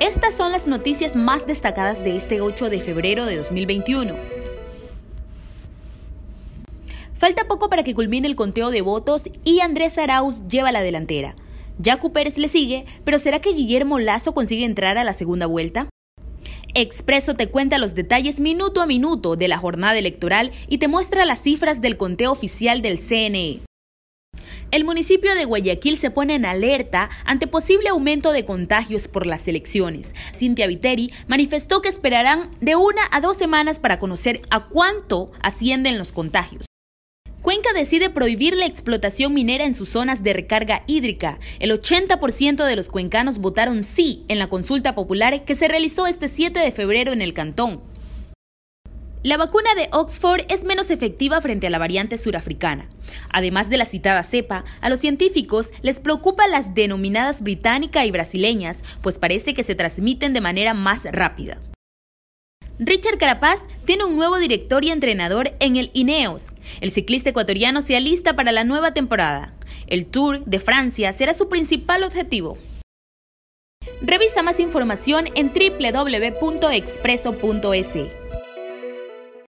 Estas son las noticias más destacadas de este 8 de febrero de 2021. Falta poco para que culmine el conteo de votos y Andrés Arauz lleva la delantera. Jacu Pérez le sigue, pero ¿será que Guillermo Lazo consigue entrar a la segunda vuelta? Expreso te cuenta los detalles minuto a minuto de la jornada electoral y te muestra las cifras del conteo oficial del CNE. El municipio de Guayaquil se pone en alerta ante posible aumento de contagios por las elecciones. Cintia Viteri manifestó que esperarán de una a dos semanas para conocer a cuánto ascienden los contagios. Cuenca decide prohibir la explotación minera en sus zonas de recarga hídrica. El 80% de los cuencanos votaron sí en la consulta popular que se realizó este 7 de febrero en el cantón. La vacuna de Oxford es menos efectiva frente a la variante surafricana. Además de la citada cepa, a los científicos les preocupa las denominadas británica y brasileñas, pues parece que se transmiten de manera más rápida. Richard Carapaz tiene un nuevo director y entrenador en el Ineos. El ciclista ecuatoriano se alista para la nueva temporada. El Tour de Francia será su principal objetivo. Revisa más información en www.expreso.es.